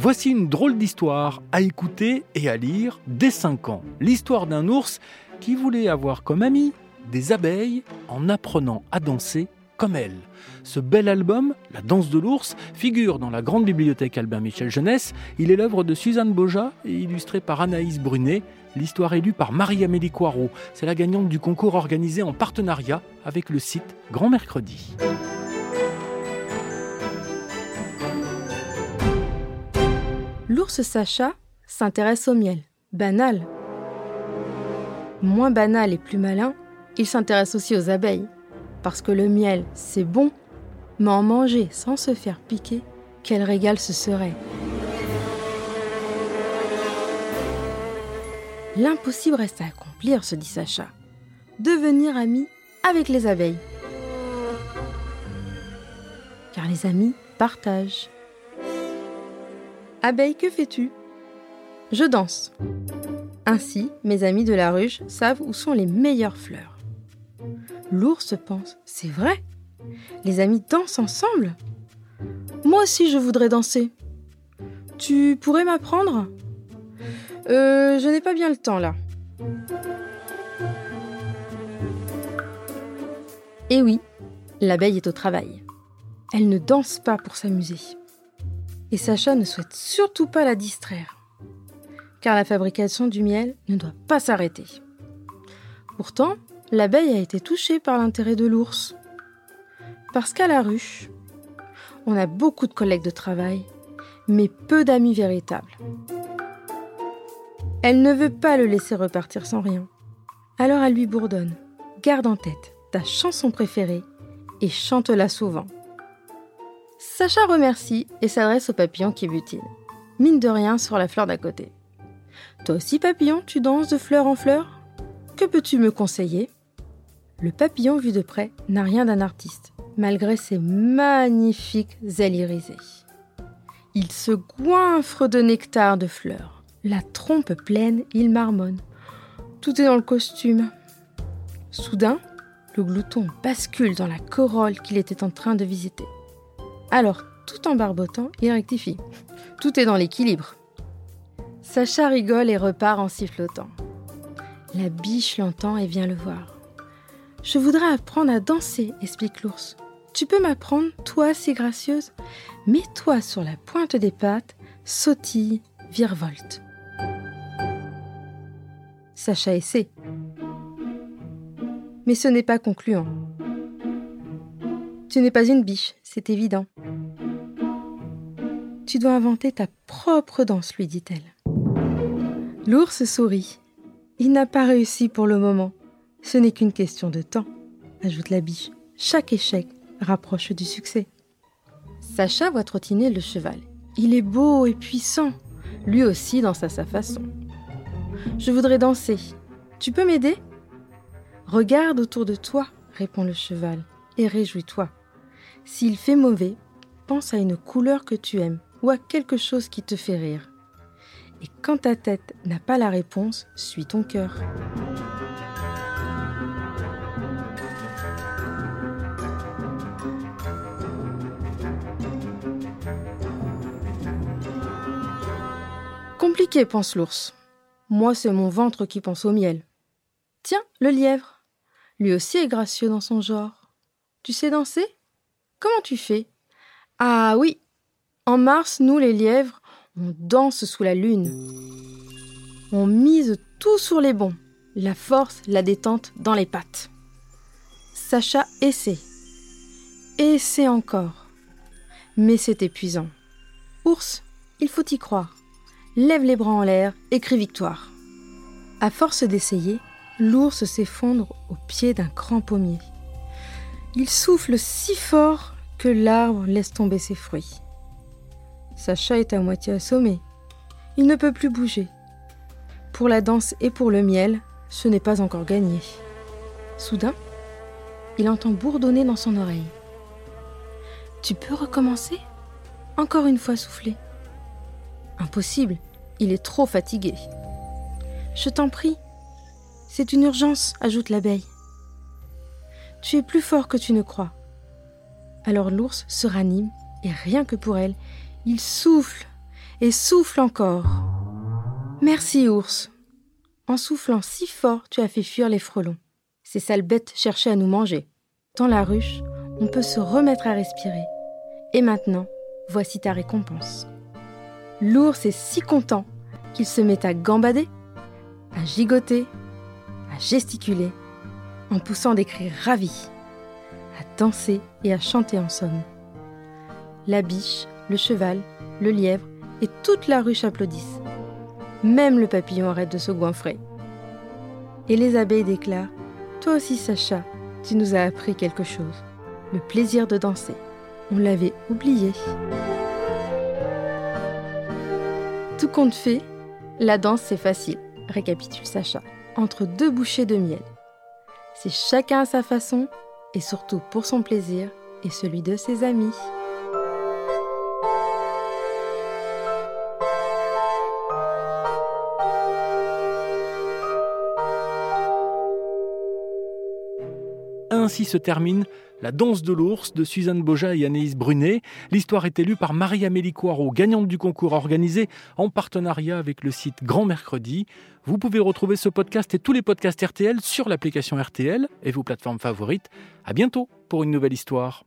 Voici une drôle d'histoire à écouter et à lire dès 5 ans. L'histoire d'un ours qui voulait avoir comme ami des abeilles en apprenant à danser comme elle. Ce bel album, La danse de l'ours, figure dans la grande bibliothèque Albert Michel Jeunesse. Il est l'œuvre de Suzanne Boja et illustré par Anaïs Brunet. L'histoire est lue par Marie-Amélie Coirot. C'est la gagnante du concours organisé en partenariat avec le site Grand Mercredi. L'ours Sacha s'intéresse au miel. Banal. Moins banal et plus malin, il s'intéresse aussi aux abeilles. Parce que le miel, c'est bon, mais en manger sans se faire piquer, quel régal ce serait. L'impossible reste à accomplir, se dit Sacha. Devenir ami avec les abeilles. Car les amis partagent. Abeille, que fais-tu? Je danse. Ainsi, mes amis de la ruche savent où sont les meilleures fleurs. L'ours pense C'est vrai Les amis dansent ensemble Moi aussi, je voudrais danser. Tu pourrais m'apprendre? Euh, je n'ai pas bien le temps là. Eh oui, l'abeille est au travail. Elle ne danse pas pour s'amuser. Et Sacha ne souhaite surtout pas la distraire. Car la fabrication du miel ne doit pas s'arrêter. Pourtant, l'abeille a été touchée par l'intérêt de l'ours. Parce qu'à la ruche, on a beaucoup de collègues de travail, mais peu d'amis véritables. Elle ne veut pas le laisser repartir sans rien. Alors elle lui bourdonne. Garde en tête ta chanson préférée et chante-la souvent. Sacha remercie et s'adresse au papillon qui butine. Mine de rien sur la fleur d'à côté. Toi aussi, papillon, tu danses de fleur en fleur? Que peux-tu me conseiller? Le papillon vu de près n'a rien d'un artiste, malgré ses magnifiques ailes irisées. Il se goinfre de nectar de fleurs. La trompe pleine, il marmonne. Tout est dans le costume. Soudain, le glouton bascule dans la corolle qu'il était en train de visiter. Alors, tout en barbotant, il rectifie. Tout est dans l'équilibre. Sacha rigole et repart en sifflotant. La biche l'entend et vient le voir. Je voudrais apprendre à danser, explique l'ours. Tu peux m'apprendre, toi si gracieuse? Mets-toi sur la pointe des pattes, sautille, virevolte. Sacha essaie. Mais ce n'est pas concluant. Tu n'es pas une biche, c'est évident. Tu dois inventer ta propre danse, lui dit-elle. L'ours sourit. Il n'a pas réussi pour le moment. Ce n'est qu'une question de temps, ajoute la biche. Chaque échec rapproche du succès. Sacha voit trottiner le cheval. Il est beau et puissant, lui aussi danse à sa façon. Je voudrais danser. Tu peux m'aider? Regarde autour de toi, répond le cheval, et réjouis-toi. S'il fait mauvais, pense à une couleur que tu aimes ou à quelque chose qui te fait rire. Et quand ta tête n'a pas la réponse, suis ton cœur. Compliqué, pense l'ours. Moi, c'est mon ventre qui pense au miel. Tiens, le lièvre. Lui aussi est gracieux dans son genre. Tu sais danser? Comment tu fais? Ah oui, en mars, nous les lièvres, on danse sous la lune. On mise tout sur les bons, la force, la détente dans les pattes. Sacha essaie. Essaie encore. Mais c'est épuisant. Ours, il faut y croire lève les bras en l'air et crie victoire. À force d'essayer, l'ours s'effondre au pied d'un grand pommier. Il souffle si fort que l'arbre laisse tomber ses fruits. Sacha est à moitié assommé. Il ne peut plus bouger. Pour la danse et pour le miel, ce n'est pas encore gagné. Soudain, il entend bourdonner dans son oreille. Tu peux recommencer? Encore une fois souffler. Impossible, il est trop fatigué. Je t'en prie. C'est une urgence, ajoute l'abeille. Tu es plus fort que tu ne crois. Alors l'ours se ranime, et rien que pour elle, il souffle, et souffle encore. Merci, ours. En soufflant si fort, tu as fait fuir les frelons. Ces sales bêtes cherchaient à nous manger. Dans la ruche, on peut se remettre à respirer. Et maintenant, voici ta récompense. L'ours est si content qu'il se met à gambader, à gigoter, à gesticuler, en poussant des cris ravis, à danser et à chanter en somme. La biche, le cheval, le lièvre et toute la ruche applaudissent. Même le papillon arrête de se goinfrer. Et les abeilles déclarent Toi aussi, Sacha, tu nous as appris quelque chose. Le plaisir de danser. On l'avait oublié. Tout compte fait, la danse c'est facile, récapitule Sacha, entre deux bouchées de miel. C'est chacun à sa façon, et surtout pour son plaisir et celui de ses amis. Ainsi se termine La danse de l'ours de Suzanne Boja et Anaïs Brunet. L'histoire est élue par Marie-Amélie Coirot, gagnante du concours organisé en partenariat avec le site Grand Mercredi. Vous pouvez retrouver ce podcast et tous les podcasts RTL sur l'application RTL et vos plateformes favorites. À bientôt pour une nouvelle histoire.